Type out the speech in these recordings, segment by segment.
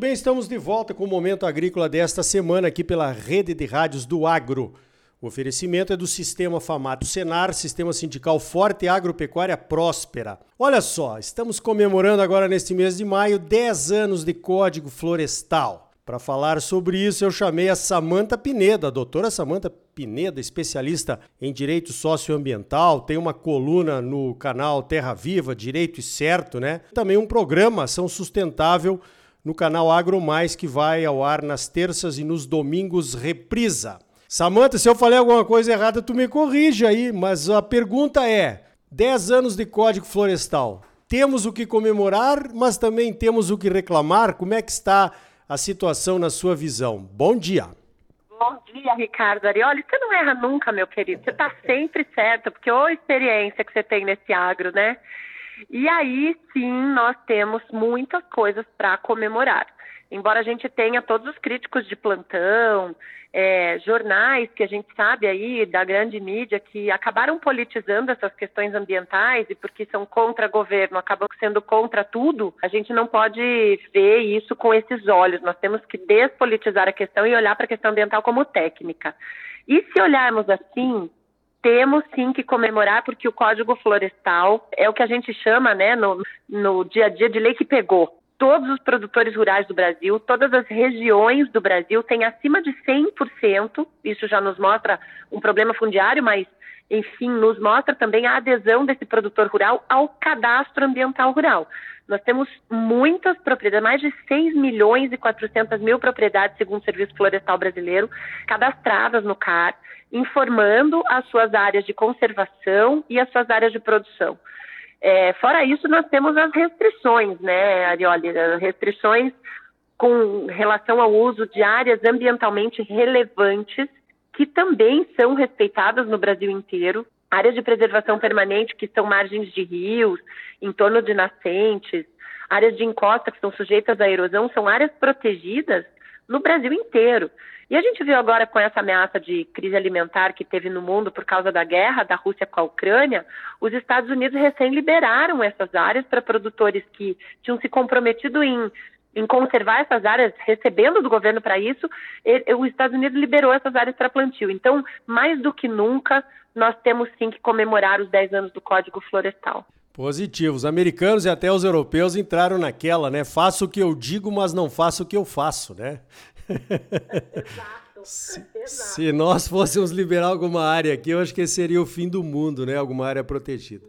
Muito bem, estamos de volta com o Momento Agrícola desta semana aqui pela Rede de Rádios do Agro. O oferecimento é do Sistema Famato Senar, Sistema Sindical Forte e Agropecuária Próspera. Olha só, estamos comemorando agora neste mês de maio 10 anos de Código Florestal. Para falar sobre isso, eu chamei a Samanta Pineda, a doutora Samanta Pineda, especialista em direito socioambiental, tem uma coluna no canal Terra Viva, Direito e Certo, né? Também um programa Ação Sustentável no canal Agro Mais que vai ao ar nas terças e nos domingos reprisa. Samanta, se eu falei alguma coisa errada, tu me corrige aí, mas a pergunta é: 10 anos de Código Florestal. Temos o que comemorar, mas também temos o que reclamar. Como é que está a situação na sua visão? Bom dia. Bom dia, Ricardo Arioli. Você não erra nunca, meu querido. Você está sempre certo, porque ô experiência que você tem nesse agro, né? E aí sim nós temos muitas coisas para comemorar. Embora a gente tenha todos os críticos de plantão, é, jornais que a gente sabe aí da grande mídia que acabaram politizando essas questões ambientais e porque são contra governo, acabam sendo contra tudo, a gente não pode ver isso com esses olhos. Nós temos que despolitizar a questão e olhar para a questão ambiental como técnica. E se olharmos assim, temos sim que comemorar, porque o Código Florestal é o que a gente chama, né, no, no dia a dia de lei que pegou. Todos os produtores rurais do Brasil, todas as regiões do Brasil têm acima de 100%, isso já nos mostra um problema fundiário, mas, enfim, nos mostra também a adesão desse produtor rural ao cadastro ambiental rural. Nós temos muitas propriedades, mais de 6 milhões e 400 mil propriedades, segundo o Serviço Florestal Brasileiro, cadastradas no CAR informando as suas áreas de conservação e as suas áreas de produção. É, fora isso, nós temos as restrições, né, Arioli? Restrições com relação ao uso de áreas ambientalmente relevantes, que também são respeitadas no Brasil inteiro. Áreas de preservação permanente, que são margens de rios, em torno de nascentes, áreas de encosta, que são sujeitas à erosão, são áreas protegidas no Brasil inteiro. E a gente viu agora com essa ameaça de crise alimentar que teve no mundo por causa da guerra da Rússia com a Ucrânia, os Estados Unidos recém liberaram essas áreas para produtores que tinham se comprometido em em conservar essas áreas, recebendo do governo para isso, ele, os Estados Unidos liberou essas áreas para plantio. Então, mais do que nunca, nós temos sim que comemorar os 10 anos do Código Florestal. Positivo. Os americanos e até os europeus entraram naquela, né? Faço o que eu digo, mas não faço o que eu faço, né? Exato. Se, se, nós fôssemos liberar alguma área aqui, eu acho que seria o fim do mundo, né? Alguma área protegida.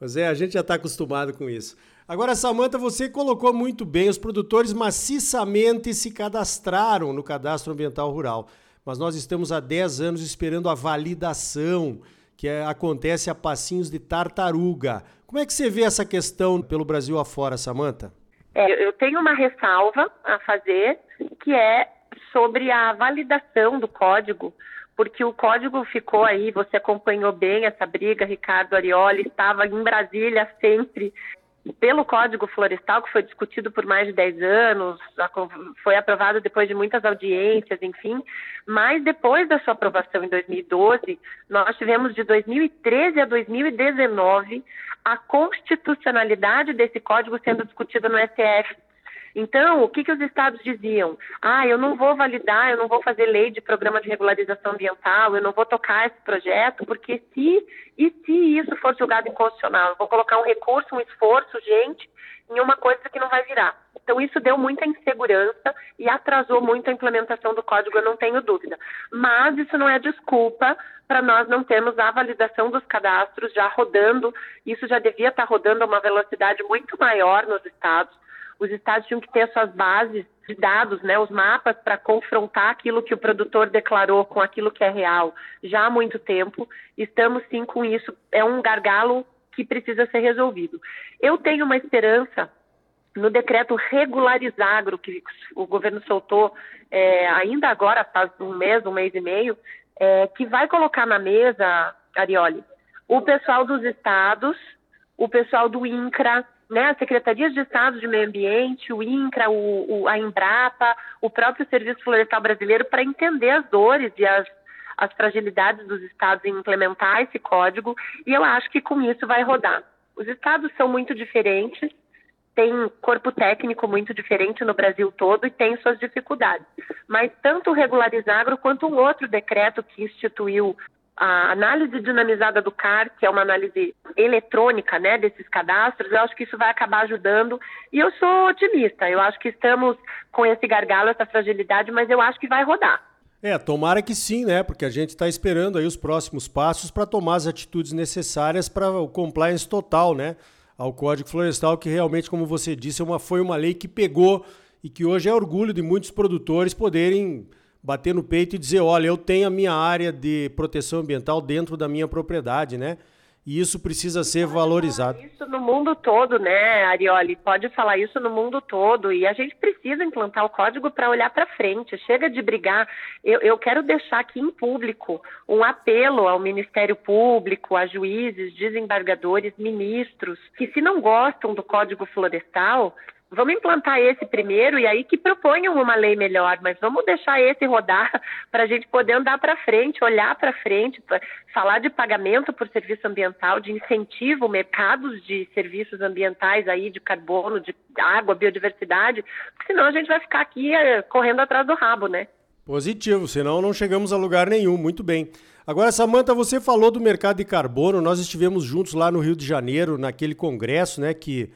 Mas é, a gente já está acostumado com isso. Agora, Samanta, você colocou muito bem, os produtores maciçamente se cadastraram no cadastro ambiental rural. Mas nós estamos há 10 anos esperando a validação, que é, acontece a passinhos de tartaruga. Como é que você vê essa questão pelo Brasil afora, Samanta? É, eu tenho uma ressalva a fazer, que é sobre a validação do código, porque o código ficou aí, você acompanhou bem essa briga, Ricardo Arioli estava em Brasília sempre pelo Código Florestal, que foi discutido por mais de 10 anos, foi aprovado depois de muitas audiências, enfim, mas depois da sua aprovação em 2012, nós tivemos de 2013 a 2019 a constitucionalidade desse código sendo discutida no STF. Então, o que, que os estados diziam? Ah, eu não vou validar, eu não vou fazer lei de programa de regularização ambiental, eu não vou tocar esse projeto, porque se e se isso for julgado inconstitucional, eu vou colocar um recurso, um esforço, gente, em uma coisa que não vai virar. Então, isso deu muita insegurança e atrasou muito a implementação do código, eu não tenho dúvida. Mas isso não é desculpa para nós não termos a validação dos cadastros já rodando. Isso já devia estar rodando a uma velocidade muito maior nos estados os estados tinham que ter suas bases de dados, né, os mapas para confrontar aquilo que o produtor declarou com aquilo que é real já há muito tempo. Estamos sim com isso. É um gargalo que precisa ser resolvido. Eu tenho uma esperança no decreto regularizagro que o governo soltou é, ainda agora, faz um mês, um mês e meio, é, que vai colocar na mesa, Arioli, o pessoal dos estados, o pessoal do INCRA, né, as secretarias de Estado de Meio Ambiente, o INCRA, o, o, a Embrapa, o próprio Serviço Florestal Brasileiro, para entender as dores e as, as fragilidades dos estados em implementar esse código, e eu acho que com isso vai rodar. Os estados são muito diferentes, tem corpo técnico muito diferente no Brasil todo e tem suas dificuldades. Mas tanto o Regularizagro quanto um outro decreto que instituiu a análise dinamizada do CAR, que é uma análise eletrônica né, desses cadastros, eu acho que isso vai acabar ajudando. E eu sou otimista, eu acho que estamos com esse gargalo, essa fragilidade, mas eu acho que vai rodar. É, tomara que sim, né? Porque a gente está esperando aí os próximos passos para tomar as atitudes necessárias para o compliance total, né? Ao Código Florestal, que realmente, como você disse, é uma, foi uma lei que pegou e que hoje é orgulho de muitos produtores poderem bater no peito e dizer, olha, eu tenho a minha área de proteção ambiental dentro da minha propriedade, né? E isso precisa ser valorizado. Isso no mundo todo, né, Arioli? Pode falar isso no mundo todo. E a gente precisa implantar o código para olhar para frente. Chega de brigar. Eu, eu, quero deixar aqui em público um apelo ao Ministério Público, a juízes, desembargadores, ministros, que se não gostam do Código Florestal, Vamos implantar esse primeiro e aí que proponham uma lei melhor, mas vamos deixar esse rodar para a gente poder andar para frente, olhar para frente, falar de pagamento por serviço ambiental, de incentivo, mercados de serviços ambientais aí, de carbono, de água, biodiversidade, porque senão a gente vai ficar aqui é, correndo atrás do rabo, né? Positivo, senão não chegamos a lugar nenhum. Muito bem. Agora, Samanta, você falou do mercado de carbono. Nós estivemos juntos lá no Rio de Janeiro, naquele congresso, né, que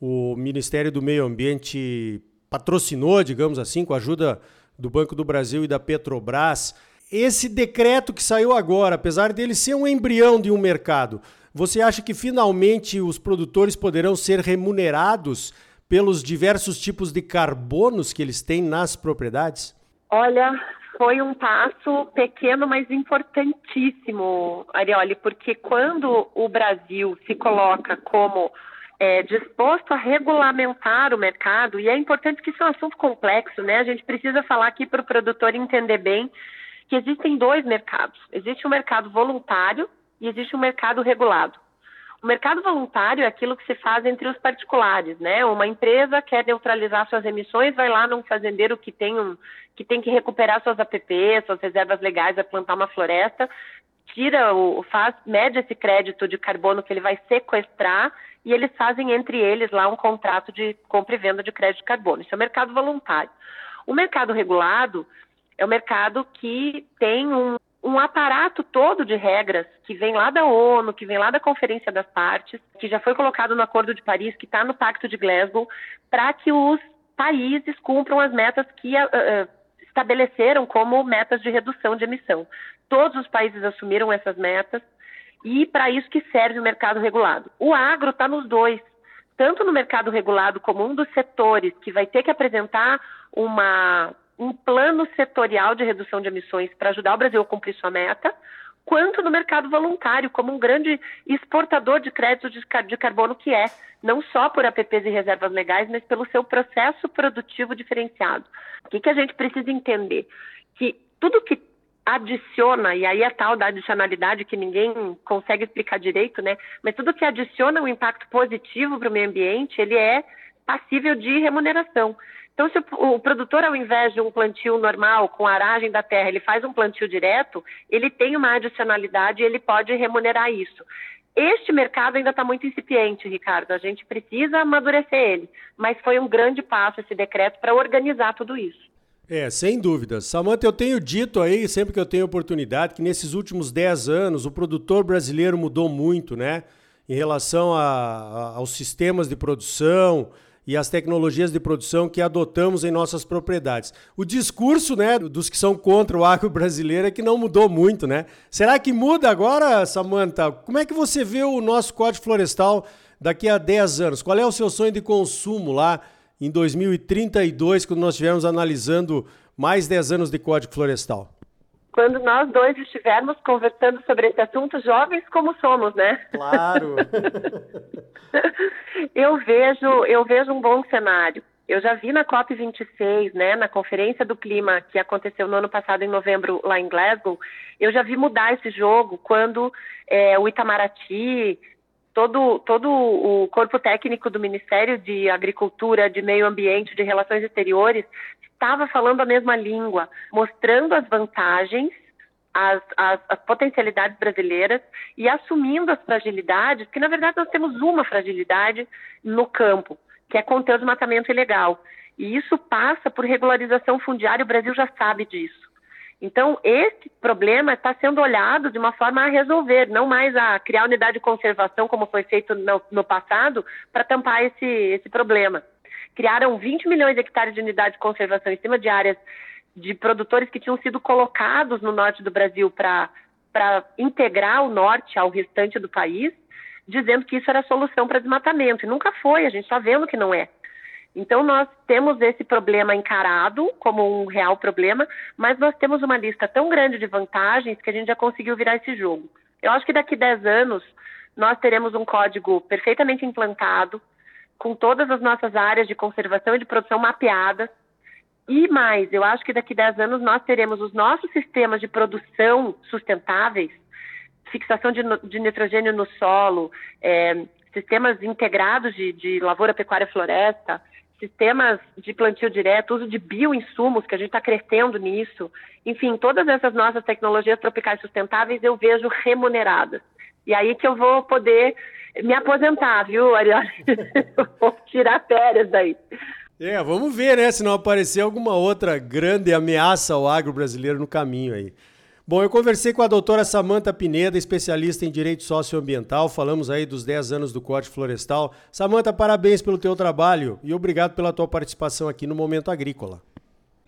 o Ministério do Meio Ambiente patrocinou, digamos assim, com a ajuda do Banco do Brasil e da Petrobras. Esse decreto que saiu agora, apesar dele ser um embrião de um mercado, você acha que finalmente os produtores poderão ser remunerados pelos diversos tipos de carbonos que eles têm nas propriedades? Olha, foi um passo pequeno, mas importantíssimo, Arioli, porque quando o Brasil se coloca como é, disposto a regulamentar o mercado, e é importante que isso é um assunto complexo, né? A gente precisa falar aqui para o produtor entender bem que existem dois mercados. Existe o um mercado voluntário e existe o um mercado regulado. O mercado voluntário é aquilo que se faz entre os particulares, né? Uma empresa quer neutralizar suas emissões, vai lá num fazendeiro que tem, um, que, tem que recuperar suas APPs, suas reservas legais, vai plantar uma floresta, tira o, faz, mede esse crédito de carbono que ele vai sequestrar e eles fazem entre eles lá um contrato de compra e venda de crédito de carbono. Isso é o mercado voluntário. O mercado regulado é o mercado que tem um, um aparato todo de regras que vem lá da ONU, que vem lá da Conferência das Partes, que já foi colocado no Acordo de Paris, que está no Pacto de Glasgow, para que os países cumpram as metas que uh, estabeleceram como metas de redução de emissão. Todos os países assumiram essas metas e para isso que serve o mercado regulado. O agro está nos dois, tanto no mercado regulado como um dos setores que vai ter que apresentar uma, um plano setorial de redução de emissões para ajudar o Brasil a cumprir sua meta, quanto no mercado voluntário, como um grande exportador de crédito de carbono que é, não só por APPs e reservas legais, mas pelo seu processo produtivo diferenciado. O que, que a gente precisa entender? Que tudo que adiciona, e aí é tal da adicionalidade que ninguém consegue explicar direito, né? Mas tudo que adiciona um impacto positivo para o meio ambiente, ele é passível de remuneração. Então, se o, produtor, ao invés de um plantio normal, com aragem da terra, ele faz um plantio direto, ele tem uma adicionalidade e ele pode remunerar isso. Este mercado ainda está muito incipiente, Ricardo. A gente precisa amadurecer ele. Mas foi um grande passo esse decreto para organizar tudo isso. É, sem dúvida. Samanta, eu tenho dito aí, sempre que eu tenho oportunidade, que nesses últimos 10 anos o produtor brasileiro mudou muito, né? Em relação a, a, aos sistemas de produção e as tecnologias de produção que adotamos em nossas propriedades. O discurso, né, dos que são contra o agro brasileiro é que não mudou muito, né? Será que muda agora, Samanta? Como é que você vê o nosso Código Florestal daqui a 10 anos? Qual é o seu sonho de consumo lá? em 2032, quando nós estivermos analisando mais 10 anos de Código Florestal? Quando nós dois estivermos conversando sobre esse assunto, jovens como somos, né? Claro. eu vejo, eu vejo um bom cenário. Eu já vi na COP 26, né, na Conferência do Clima que aconteceu no ano passado em novembro lá em Glasgow, eu já vi mudar esse jogo quando é, o Itamaraty todo, todo o corpo técnico do Ministério de Agricultura, de Meio Ambiente, de Relações Exteriores, estava falando a mesma língua, mostrando as vantagens, as, as, as, potencialidades brasileiras e assumindo as fragilidades, que na verdade nós temos uma fragilidade no campo, que é conter o desmatamento ilegal. E isso passa por regularização fundiária, o Brasil já sabe disso. Então, esse problema está sendo olhado de uma forma a resolver, não mais a criar unidade de conservação, como foi feito no, no passado, para tampar esse, esse problema. Criaram 20 milhões de hectares de unidade de conservação em cima de áreas de produtores que tinham sido colocados no norte do Brasil para integrar o norte ao restante do país, dizendo que isso era solução para desmatamento. E nunca foi, a gente está vendo que não é. Então, nós temos esse problema encarado como um real problema, mas nós temos uma lista tão grande de vantagens que a gente já conseguiu virar esse jogo. Eu acho que daqui a 10 anos nós teremos um código perfeitamente implantado, com todas as nossas áreas de conservação e de produção mapeadas. E mais, eu acho que daqui a 10 anos nós teremos os nossos sistemas de produção sustentáveis, fixação de, de nitrogênio no solo, é, sistemas integrados de, de lavoura, pecuária e floresta, sistemas de plantio direto, uso de bioinsumos, que a gente está crescendo nisso. Enfim, todas essas nossas tecnologias tropicais sustentáveis eu vejo remuneradas. E aí que eu vou poder me aposentar, viu, Ariel? vou tirar férias daí. É, vamos ver, né? Se não aparecer alguma outra grande ameaça ao agro brasileiro no caminho aí. Bom, eu conversei com a doutora Samanta Pineda, especialista em direito socioambiental. Falamos aí dos 10 anos do Corte Florestal. Samanta, parabéns pelo teu trabalho e obrigado pela tua participação aqui no Momento Agrícola.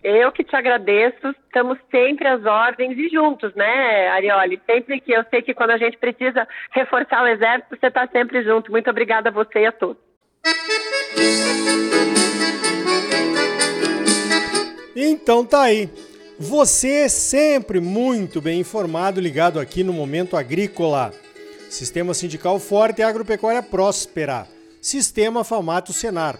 Eu que te agradeço, estamos sempre às ordens e juntos, né, Arioli? Sempre que eu sei que quando a gente precisa reforçar o exército, você está sempre junto. Muito obrigada a você e a todos. Então tá aí. Você sempre muito bem informado, ligado aqui no Momento Agrícola. Sistema Sindical Forte e Agropecuária Próspera. Sistema Famato Senar.